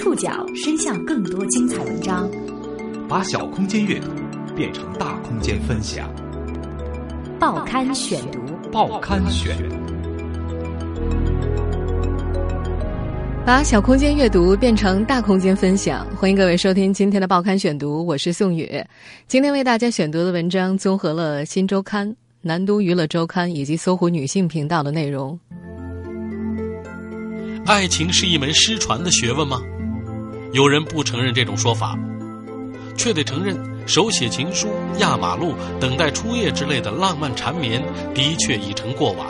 触角伸向更多精彩文章，把小空间阅读变成大空间分享。报刊选读，报刊选，把小空间阅读变成大空间分享。欢迎各位收听今天的报刊选读，我是宋宇。今天为大家选读的文章综合了《新周刊》、《南都娱乐周刊》以及搜狐女性频道的内容。爱情是一门失传的学问吗？有人不承认这种说法，却得承认手写情书、压马路、等待初夜之类的浪漫缠绵的确已成过往。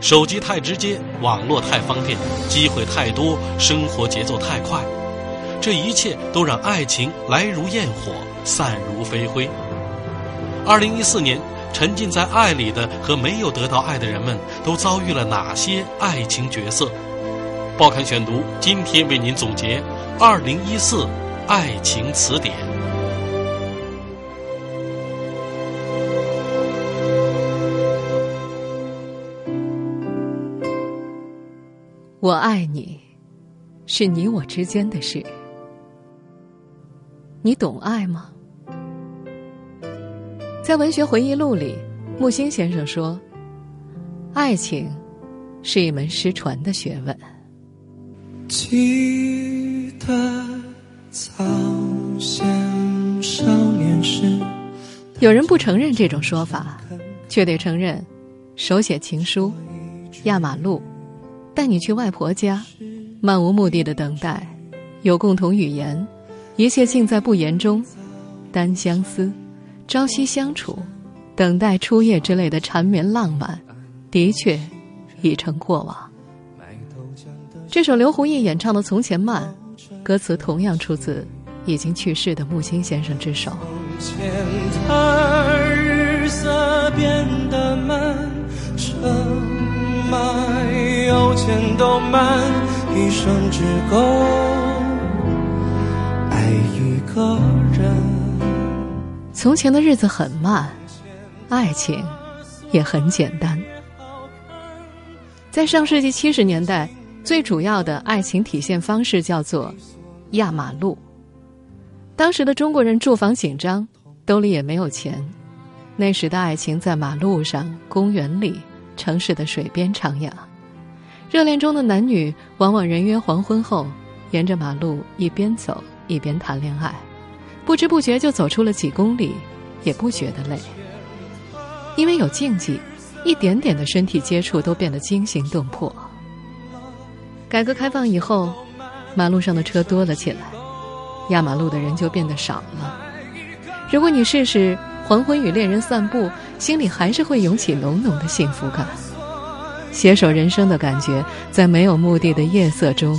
手机太直接，网络太方便，机会太多，生活节奏太快，这一切都让爱情来如焰火，散如飞灰。二零一四年。沉浸在爱里的和没有得到爱的人们，都遭遇了哪些爱情角色？报刊选读今天为您总结《二零一四爱情词典》。我爱你，是你我之间的事。你懂爱吗？在文学回忆录里，木心先生说：“爱情是一门失传的学问。”记得早先少年时，有人不承认这种说法，却得承认：手写情书、压马路、带你去外婆家、漫无目的的等待、有共同语言，一切尽在不言中，单相思。朝夕相处，等待初夜之类的缠绵浪漫，的确已成过往。这首刘胡毅演唱的《从前慢》，歌词同样出自已经去世的木心先生之手。日色变得慢，车马邮件都慢，一生只够爱一个人。从前的日子很慢，爱情也很简单。在上世纪七十年代，最主要的爱情体现方式叫做压马路。当时的中国人住房紧张，兜里也没有钱，那时的爱情在马路上、公园里、城市的水边徜徉。热恋中的男女往往人约黄昏后，沿着马路一边走一边谈恋爱。不知不觉就走出了几公里，也不觉得累。因为有禁忌，一点点的身体接触都变得惊心动魄。改革开放以后，马路上的车多了起来，压马路的人就变得少了。如果你试试黄昏与恋人散步，心里还是会涌起浓浓的幸福感。携手人生的感觉，在没有目的的夜色中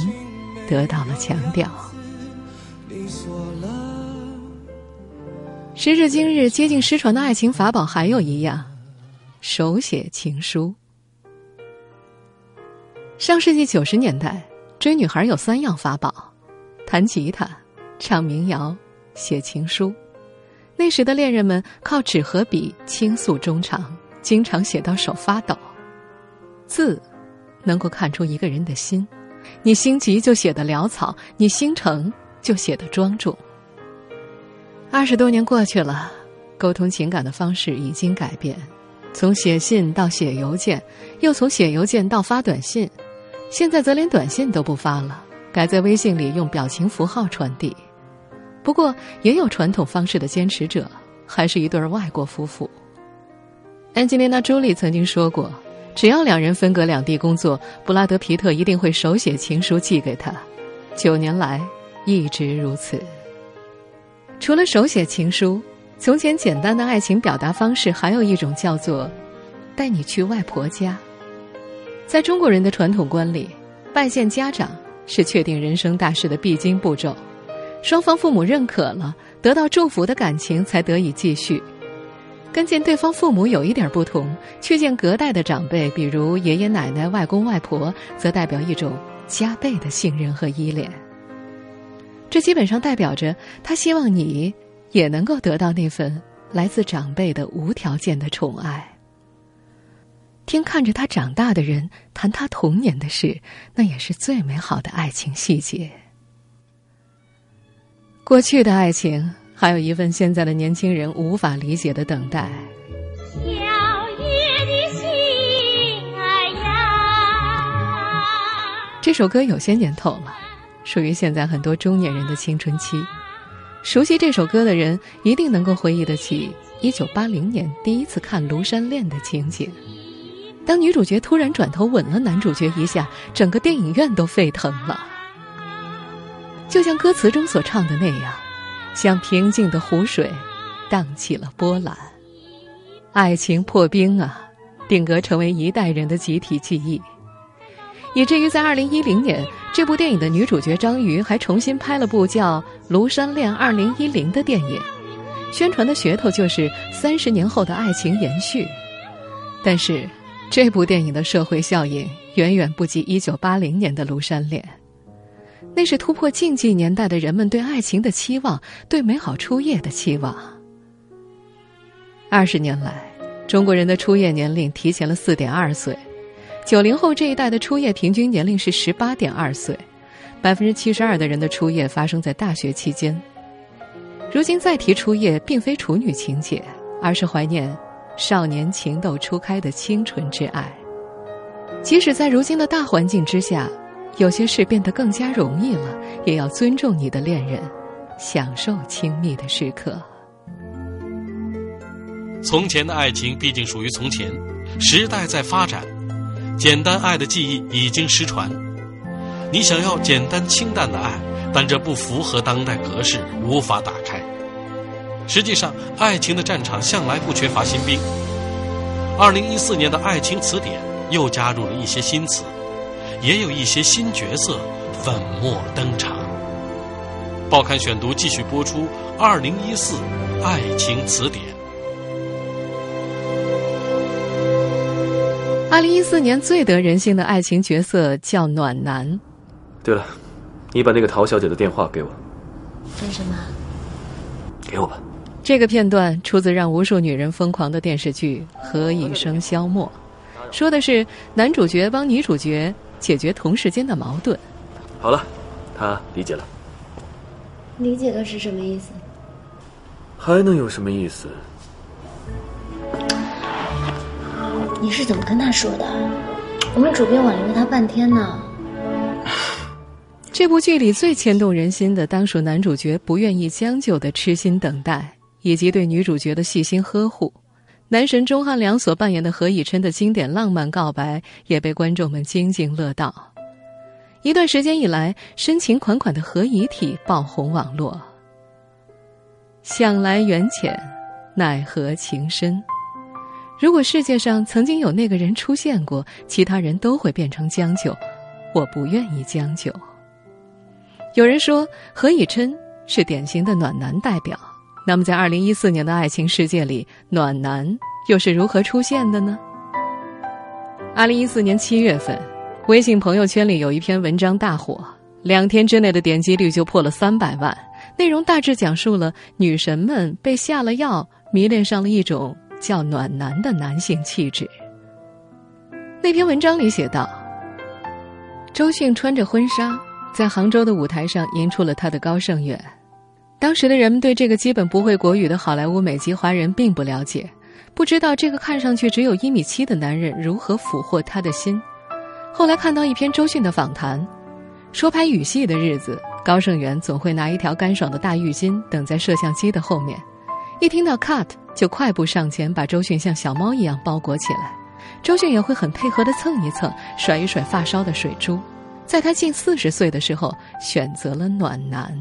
得到了强调。时至今日，接近失传的爱情法宝还有一样：手写情书。上世纪九十年代，追女孩有三样法宝：弹吉他、唱民谣、写情书。那时的恋人们靠纸和笔倾诉衷肠，经常写到手发抖。字能够看出一个人的心，你心急就写得潦草，你心诚就写得庄重。二十多年过去了，沟通情感的方式已经改变，从写信到写邮件，又从写邮件到发短信，现在则连短信都不发了，改在微信里用表情符号传递。不过，也有传统方式的坚持者，还是一对外国夫妇。安吉丽娜·朱莉曾经说过，只要两人分隔两地工作，布拉德·皮特一定会手写情书寄给他。九年来，一直如此。除了手写情书，从前简单的爱情表达方式还有一种叫做“带你去外婆家”。在中国人的传统观里，拜见家长是确定人生大事的必经步骤，双方父母认可了，得到祝福的感情才得以继续。跟见对方父母有一点不同，去见隔代的长辈，比如爷爷奶奶、外公外婆，则代表一种加倍的信任和依恋。这基本上代表着他希望你也能够得到那份来自长辈的无条件的宠爱。听看着他长大的人谈他童年的事，那也是最美好的爱情细节。过去的爱情，还有一份现在的年轻人无法理解的等待。小叶的心儿呀，这首歌有些年头了，属于现在很多中年人的青春期。熟悉这首歌的人，一定能够回忆得起一九八零年第一次看《庐山恋》的情景。当女主角突然转头吻了男主角一下，整个电影院都沸腾了。就像歌词中所唱的那样，像平静的湖水，荡起了波澜。爱情破冰啊，定格成为一代人的集体记忆。以至于在二零一零年，这部电影的女主角张瑜还重新拍了部叫《庐山恋二零一零》的电影，宣传的噱头就是三十年后的爱情延续。但是。这部电影的社会效应远远不及一九八零年的《庐山恋》，那是突破禁忌年代的人们对爱情的期望，对美好初夜的期望。二十年来，中国人的初夜年龄提前了四点二岁，九零后这一代的初夜平均年龄是十八点二岁，百分之七十二的人的初夜发生在大学期间。如今再提初夜，并非处女情节，而是怀念。少年情窦初开的清纯之爱，即使在如今的大环境之下，有些事变得更加容易了，也要尊重你的恋人，享受亲密的时刻。从前的爱情毕竟属于从前，时代在发展，简单爱的记忆已经失传。你想要简单清淡的爱，但这不符合当代格式，无法打开。实际上，爱情的战场向来不缺乏新兵。二零一四年的爱情词典又加入了一些新词，也有一些新角色粉墨登场。报刊选读继续播出《二零一四爱情词典》。二零一四年最得人心的爱情角色叫暖男。对了，你把那个陶小姐的电话给我。干什么？给我吧。这个片段出自让无数女人疯狂的电视剧《何以笙箫默》，说的是男主角帮女主角解决同事间的矛盾。好了，他理解了。理解的是什么意思？还能有什么意思？你是怎么跟他说的？我们主编挽留了他半天呢。这部剧里最牵动人心的，当属男主角不愿意将就的痴心等待。以及对女主角的细心呵护，男神钟汉良所扮演的何以琛的经典浪漫告白也被观众们津津乐道。一段时间以来，深情款款的何以体爆红网络。想来缘浅，奈何情深。如果世界上曾经有那个人出现过，其他人都会变成将就。我不愿意将就。有人说何以琛是典型的暖男代表。那么，在二零一四年的爱情世界里，暖男又是如何出现的呢？二零一四年七月份，微信朋友圈里有一篇文章大火，两天之内的点击率就破了三百万。内容大致讲述了女神们被下了药，迷恋上了一种叫暖男的男性气质。那篇文章里写道：周迅穿着婚纱，在杭州的舞台上吟出了她的高胜远。当时的人们对这个基本不会国语的好莱坞美籍华人并不了解，不知道这个看上去只有一米七的男人如何俘获他的心。后来看到一篇周迅的访谈，说拍雨戏的日子，高胜元总会拿一条干爽的大浴巾等在摄像机的后面，一听到 cut 就快步上前把周迅像小猫一样包裹起来。周迅也会很配合的蹭一蹭，甩一甩发梢的水珠。在他近四十岁的时候，选择了暖男。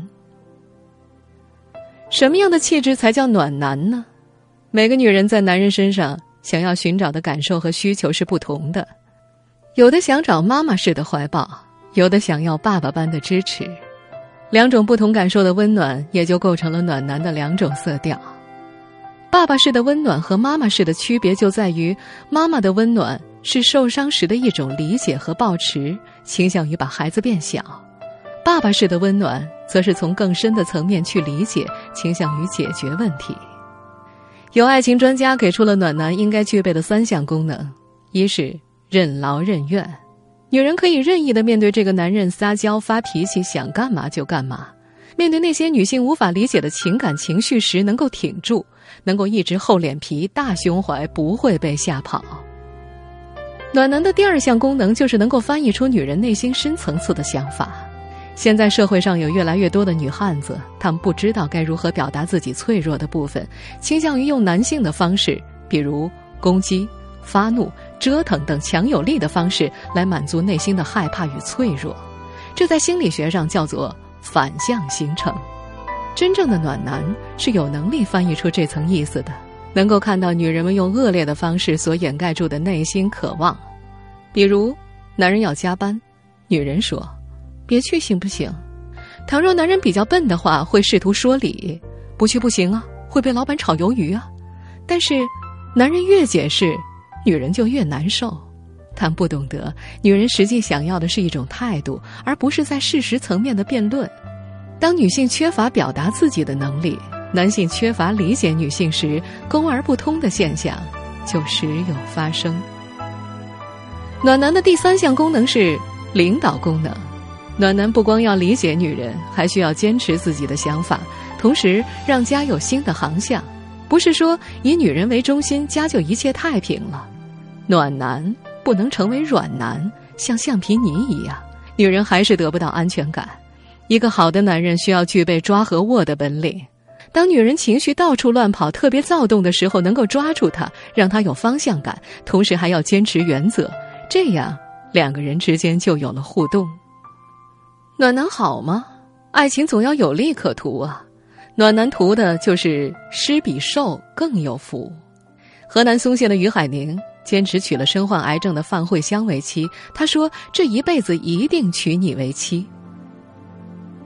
什么样的气质才叫暖男呢？每个女人在男人身上想要寻找的感受和需求是不同的，有的想找妈妈式的怀抱，有的想要爸爸般的支持，两种不同感受的温暖也就构成了暖男的两种色调。爸爸式的温暖和妈妈式的区别就在于，妈妈的温暖是受伤时的一种理解和抱持，倾向于把孩子变小；爸爸式的温暖。则是从更深的层面去理解，倾向于解决问题。有爱情专家给出了暖男应该具备的三项功能：一是任劳任怨，女人可以任意的面对这个男人撒娇发脾气，想干嘛就干嘛。面对那些女性无法理解的情感情绪时，能够挺住，能够一直厚脸皮、大胸怀，不会被吓跑。暖男的第二项功能就是能够翻译出女人内心深层次的想法。现在社会上有越来越多的女汉子，她们不知道该如何表达自己脆弱的部分，倾向于用男性的方式，比如攻击、发怒、折腾等强有力的方式来满足内心的害怕与脆弱。这在心理学上叫做反向形成。真正的暖男是有能力翻译出这层意思的，能够看到女人们用恶劣的方式所掩盖住的内心渴望。比如，男人要加班，女人说。别去行不行？倘若男人比较笨的话，会试图说理，不去不行啊，会被老板炒鱿鱼啊。但是，男人越解释，女人就越难受。他不懂得，女人实际想要的是一种态度，而不是在事实层面的辩论。当女性缺乏表达自己的能力，男性缺乏理解女性时，攻而不通的现象就时有发生。暖男的第三项功能是领导功能。暖男不光要理解女人，还需要坚持自己的想法，同时让家有新的航向。不是说以女人为中心，家就一切太平了。暖男不能成为软男，像橡皮泥一样，女人还是得不到安全感。一个好的男人需要具备抓和握的本领。当女人情绪到处乱跑、特别躁动的时候，能够抓住她，让她有方向感，同时还要坚持原则，这样两个人之间就有了互动。暖男好吗？爱情总要有利可图啊！暖男图的就是施比受更有福。河南嵩县的于海宁坚持娶了身患癌症的范慧香为妻，他说：“这一辈子一定娶你为妻。”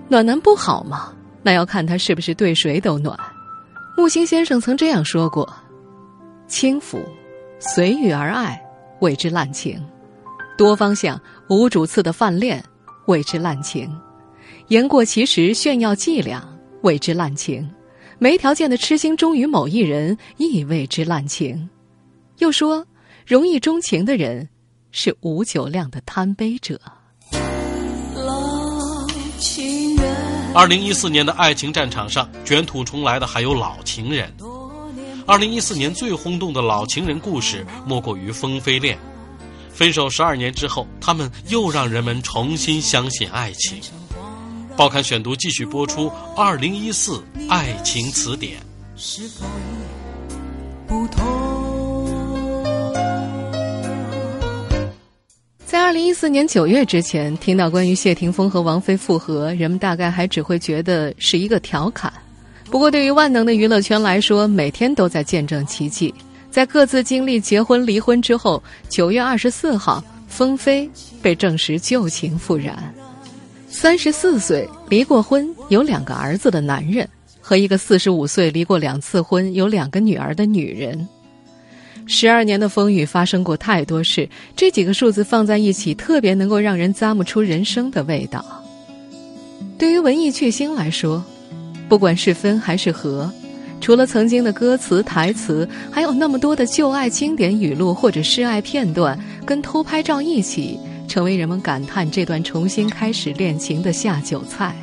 暖男不好吗？那要看他是不是对谁都暖。木心先生曾这样说过：“轻浮、随遇而安，谓之滥情；多方向、无主次的泛恋。”谓之滥情，言过其实炫耀伎俩，谓之滥情；没条件的痴心忠于某一人，亦谓之滥情。又说，容易钟情的人，是无酒量的贪杯者。二零一四年的爱情战场上，卷土重来的还有老情人。二零一四年最轰动的老情人故事，莫过于风飞恋。分手十二年之后，他们又让人们重新相信爱情。报刊选读继续播出《二零一四爱情词典》。在二零一四年九月之前，听到关于谢霆锋和王菲复合，人们大概还只会觉得是一个调侃。不过，对于万能的娱乐圈来说，每天都在见证奇迹。在各自经历结婚、离婚之后，九月二十四号，风飞被证实旧情复燃。三十四岁离过婚、有两个儿子的男人，和一个四十五岁离过两次婚、有两个女儿的女人，十二年的风雨发生过太多事。这几个数字放在一起，特别能够让人咂摸出人生的味道。对于文艺巨星来说，不管是分还是合。除了曾经的歌词台词，还有那么多的旧爱经典语录或者示爱片段，跟偷拍照一起，成为人们感叹这段重新开始恋情的下酒菜。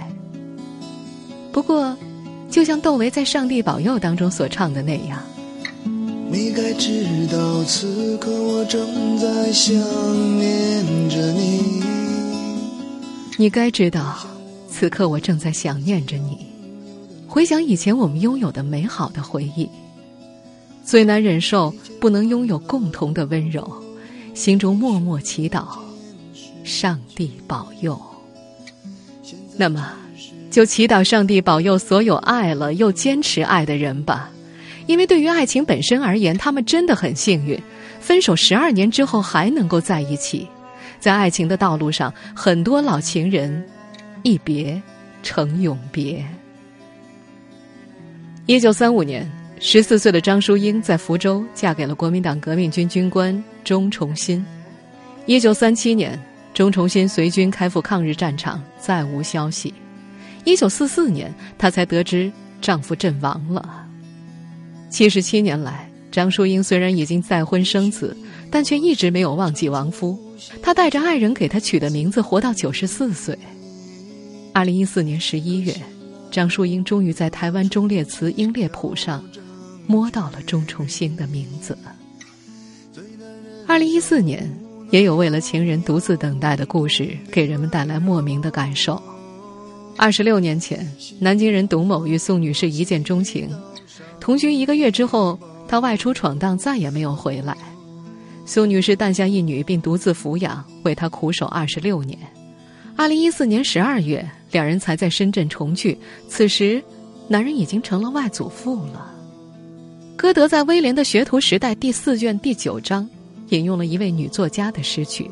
不过，就像窦唯在《上帝保佑》当中所唱的那样，你该知道，此刻我正在想念着你。你该知道，此刻我正在想念着你。回想以前我们拥有的美好的回忆，最难忍受不能拥有共同的温柔，心中默默祈祷，上帝保佑。那么，就祈祷上帝保佑所有爱了又坚持爱的人吧，因为对于爱情本身而言，他们真的很幸运，分手十二年之后还能够在一起。在爱情的道路上，很多老情人一别成永别。一九三五年，十四岁的张淑英在福州嫁给了国民党革命军军官钟崇新。一九三七年，钟崇新随军开赴抗日战场，再无消息。一九四四年，她才得知丈夫阵亡了。七十七年来，张淑英虽然已经再婚生子，但却一直没有忘记亡夫。她带着爱人给他取的名字，活到九十四岁。二零一四年十一月。张树英终于在台湾忠烈祠英烈谱上摸到了钟重新的名字。二零一四年，也有为了情人独自等待的故事，给人们带来莫名的感受。二十六年前，南京人董某与宋女士一见钟情，同居一个月之后，他外出闯荡，再也没有回来。宋女士诞下一女，并独自抚养，为他苦守二十六年。二零一四年十二月，两人才在深圳重聚。此时，男人已经成了外祖父了。歌德在《威廉的学徒时代》第四卷第九章，引用了一位女作家的诗句：“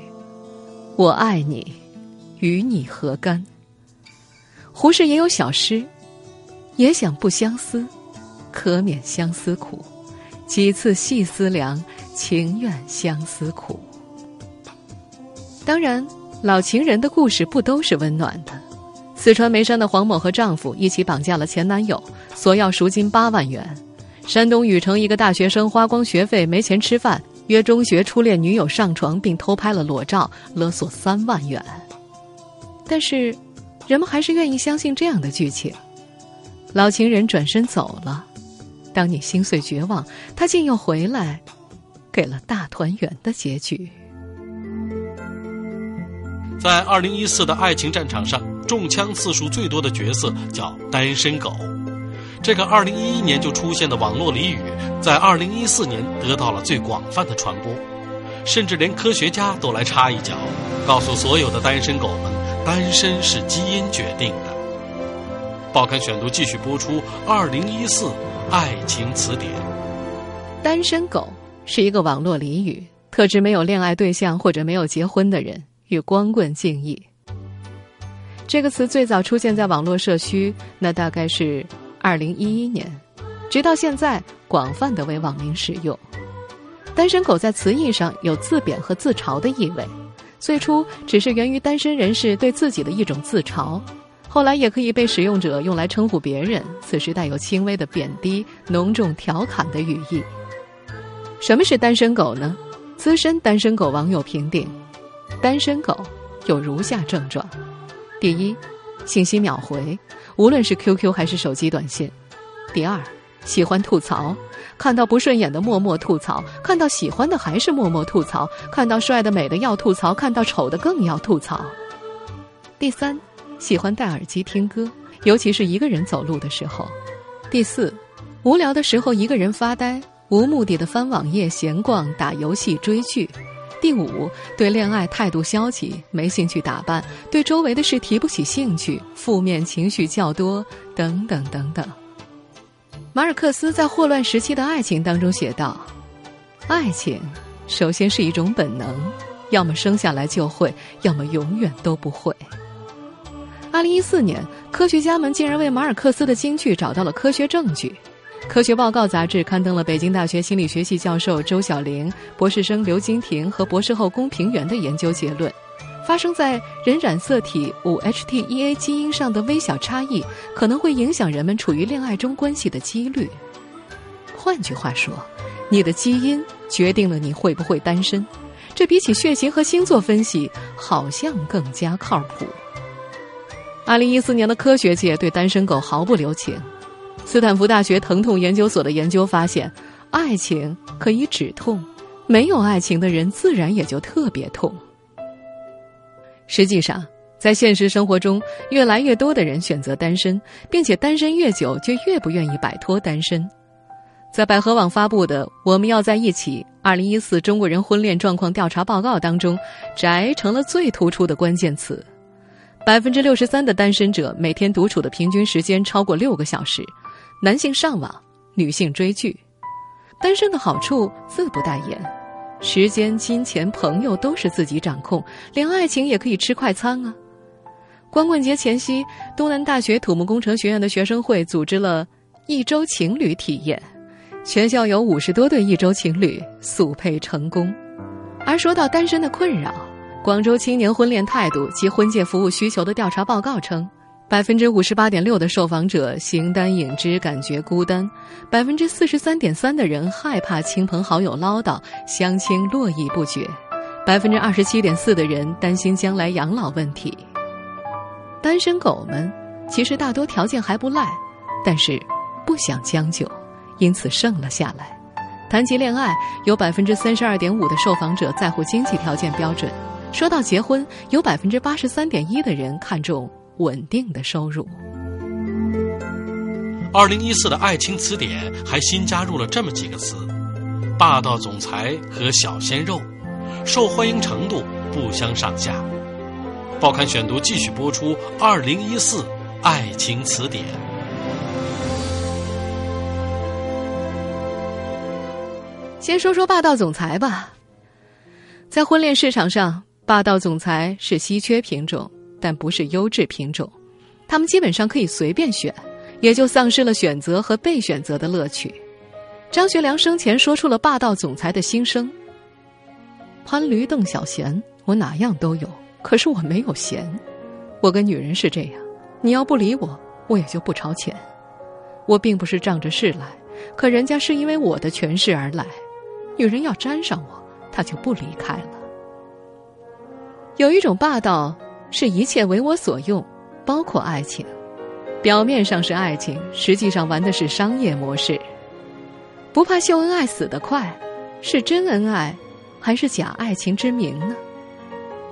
我爱你，与你何干？”胡适也有小诗：“也想不相思，可免相思苦。几次细思量，情愿相思苦。”当然。老情人的故事不都是温暖的？四川眉山的黄某和丈夫一起绑架了前男友，索要赎金八万元。山东禹城一个大学生花光学费没钱吃饭，约中学初恋女友上床并偷拍了裸照，勒索三万元。但是，人们还是愿意相信这样的剧情：老情人转身走了，当你心碎绝望，他竟又回来，给了大团圆的结局。在二零一四的爱情战场上，中枪次数最多的角色叫单身狗。这个二零一一年就出现的网络俚语，在二零一四年得到了最广泛的传播，甚至连科学家都来插一脚，告诉所有的单身狗们，单身是基因决定的。报刊选读继续播出《二零一四爱情词典》。单身狗是一个网络俚语，特指没有恋爱对象或者没有结婚的人。与光棍敬意，这个词最早出现在网络社区，那大概是二零一一年，直到现在广泛的为网民使用。单身狗在词义上有自贬和自嘲的意味，最初只是源于单身人士对自己的一种自嘲，后来也可以被使用者用来称呼别人，此时带有轻微的贬低、浓重调侃的语义。什么是单身狗呢？资深单身狗网友评定。单身狗有如下症状：第一，信息秒回，无论是 QQ 还是手机短信；第二，喜欢吐槽，看到不顺眼的默默吐槽，看到喜欢的还是默默吐槽，看到帅的美的要吐槽，看到丑的更要吐槽；第三，喜欢戴耳机听歌，尤其是一个人走路的时候；第四，无聊的时候一个人发呆，无目的的翻网页、闲逛、打游戏、追剧。第五，对恋爱态度消极，没兴趣打扮，对周围的事提不起兴趣，负面情绪较多，等等等等。马尔克斯在《霍乱时期的爱情》当中写道：“爱情首先是一种本能，要么生下来就会，要么永远都不会。”二零一四年，科学家们竟然为马尔克斯的金句找到了科学证据。《科学报告》杂志刊登了北京大学心理学系教授周小玲、博士生刘金婷和博士后龚平原的研究结论：发生在人染色体 5-HT1A 基因上的微小差异，可能会影响人们处于恋爱中关系的几率。换句话说，你的基因决定了你会不会单身，这比起血型和星座分析，好像更加靠谱。二零一四年的科学界对单身狗毫不留情。斯坦福大学疼痛研究所的研究发现，爱情可以止痛，没有爱情的人自然也就特别痛。实际上，在现实生活中，越来越多的人选择单身，并且单身越久就越不愿意摆脱单身。在百合网发布的《我们要在一起：二零一四中国人婚恋状况调查报告》当中，“宅”成了最突出的关键词。百分之六十三的单身者每天独处的平均时间超过六个小时。男性上网，女性追剧，单身的好处自不待言，时间、金钱、朋友都是自己掌控，连爱情也可以吃快餐啊！光棍节前夕，东南大学土木工程学院的学生会组织了一周情侣体验，全校有五十多对一周情侣速配成功。而说到单身的困扰，广州青年婚恋态度及婚介服务需求的调查报告称。百分之五十八点六的受访者形单影只，感觉孤单；百分之四十三点三的人害怕亲朋好友唠叨，相亲络绎不绝；百分之二十七点四的人担心将来养老问题。单身狗们其实大多条件还不赖，但是不想将就，因此剩了下来。谈及恋爱，有百分之三十二点五的受访者在乎经济条件标准；说到结婚，有百分之八十三点一的人看重稳定的收入。二零一四的爱情词典还新加入了这么几个词：霸道总裁和小鲜肉，受欢迎程度不相上下。报刊选读继续播出二零一四爱情词典。先说说霸道总裁吧。在婚恋市场上，霸道总裁是稀缺品种，但不是优质品种。他们基本上可以随便选，也就丧失了选择和被选择的乐趣。张学良生前说出了霸道总裁的心声：“潘驴邓小闲，我哪样都有，可是我没有闲。我跟女人是这样，你要不理我，我也就不朝前。我并不是仗着势来，可人家是因为我的权势而来。”女人要沾上我，她就不离开了。有一种霸道，是一切为我所用，包括爱情。表面上是爱情，实际上玩的是商业模式。不怕秀恩爱死得快，是真恩爱，还是假爱情之名呢？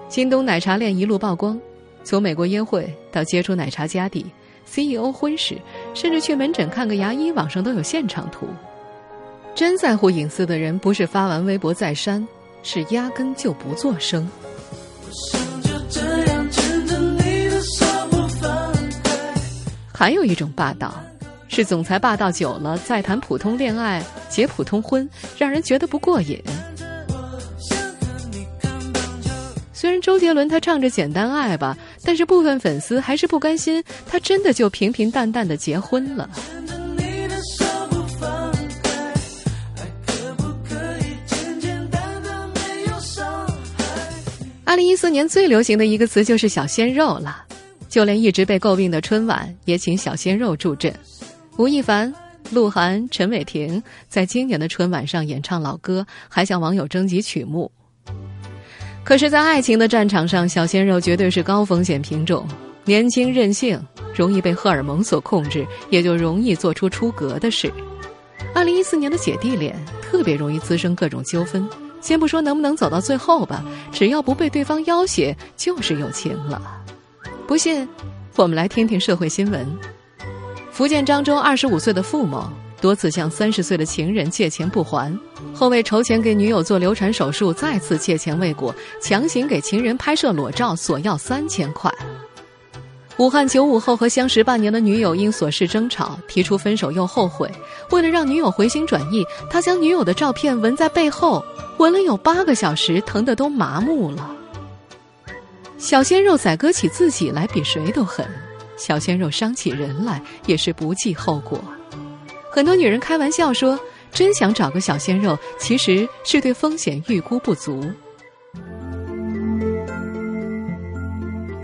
京东奶茶链一路曝光，从美国约会到接触奶茶家底，CEO 婚史，甚至去门诊看个牙医，网上都有现场图。真在乎隐私的人，不是发完微博再删，是压根就不做声。还有一种霸道，是总裁霸道久了，再谈普通恋爱、结普通婚，让人觉得不过瘾。虽然周杰伦他唱着简单爱吧，但是部分粉丝还是不甘心，他真的就平平淡淡的结婚了。二零一四年最流行的一个词就是“小鲜肉”了，就连一直被诟病的春晚也请小鲜肉助阵。吴亦凡、鹿晗、陈伟霆在今年的春晚上演唱老歌，还向网友征集曲目。可是，在爱情的战场上，小鲜肉绝对是高风险品种，年轻任性，容易被荷尔蒙所控制，也就容易做出出格的事。二零一四年的姐弟恋特别容易滋生各种纠纷。先不说能不能走到最后吧，只要不被对方要挟，就是有情了。不信，我们来听听社会新闻。福建漳州二十五岁的付某多次向三十岁的情人借钱不还，后为筹钱给女友做流产手术，再次借钱未果，强行给情人拍摄裸照，索要三千块。武汉九五后和相识半年的女友因琐事争吵，提出分手又后悔。为了让女友回心转意，他将女友的照片纹在背后，纹了有八个小时，疼得都麻木了。小鲜肉宰割起自己来比谁都狠，小鲜肉伤起人来也是不计后果。很多女人开玩笑说，真想找个小鲜肉，其实是对风险预估不足。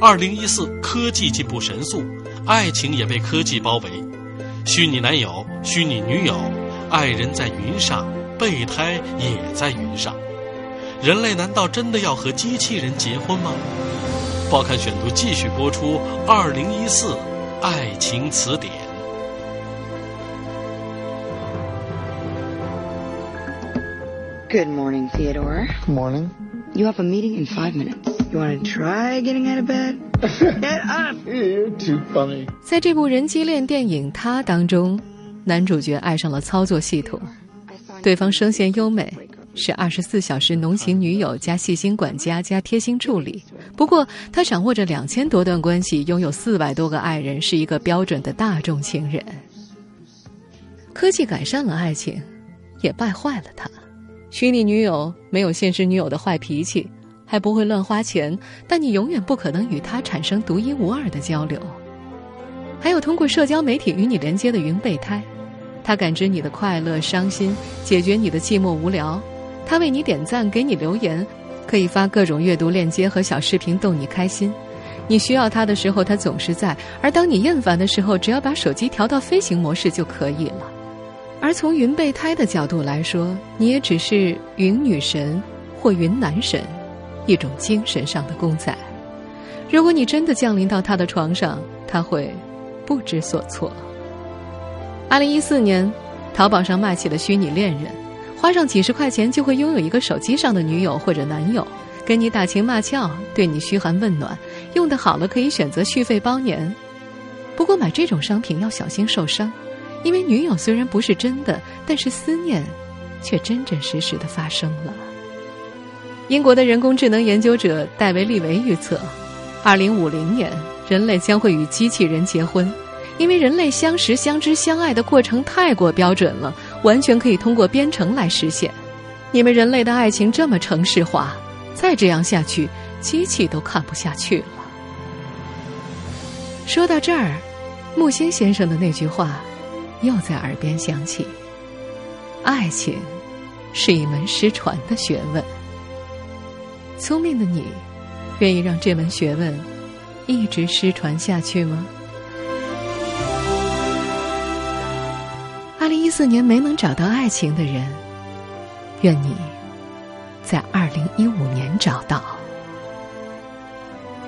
二零一四科技进步神速，爱情也被科技包围。虚拟男友、虚拟女友，爱人在云上，备胎也在云上。人类难道真的要和机器人结婚吗？报刊选读继续播出二零一四爱情词典。Good morning, Theodore. Good morning. You have a meeting in five minutes. You want to try getting out of bed? Get up! You're too funny. 在这部人机恋电影《他》当中，男主角爱上了操作系统，对方声线优美，是二十四小时浓情女友加细心管家加贴心助理。不过，他掌握着两千多段关系，拥有四百多个爱人，是一个标准的大众情人。科技改善了爱情，也败坏了他。虚拟女友没有现实女友的坏脾气，还不会乱花钱，但你永远不可能与她产生独一无二的交流。还有通过社交媒体与你连接的云备胎，他感知你的快乐、伤心，解决你的寂寞无聊。他为你点赞，给你留言，可以发各种阅读链接和小视频逗你开心。你需要他的时候，他总是在；而当你厌烦的时候，只要把手机调到飞行模式就可以了。而从云备胎的角度来说，你也只是云女神或云男神，一种精神上的公仔。如果你真的降临到他的床上，他会不知所措。二零一四年，淘宝上卖起了虚拟恋人，花上几十块钱就会拥有一个手机上的女友或者男友，跟你打情骂俏，对你嘘寒问暖，用的好了可以选择续费包年。不过买这种商品要小心受伤，因为女友虽然不是真的，但是思念却真真实实的发生了。英国的人工智能研究者戴维·利维预测，二零五零年人类将会与机器人结婚，因为人类相识、相知、相爱的过程太过标准了，完全可以通过编程来实现。你们人类的爱情这么程式化，再这样下去，机器都看不下去了。说到这儿，木心先生的那句话又在耳边响起：“爱情是一门失传的学问。”聪明的你，愿意让这门学问一直失传下去吗？零一四年没能找到爱情的人，愿你在二零一五年找到。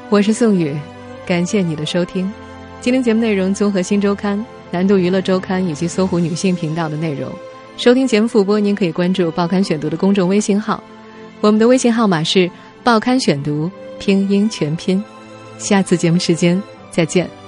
我是宋宇，感谢你的收听。今天节目内容综合《新周刊》、南都娱乐周刊以及搜狐女性频道的内容。收听节目复播，您可以关注《报刊选读》的公众微信号。我们的微信号码是“报刊选读”拼音全拼，下次节目时间再见。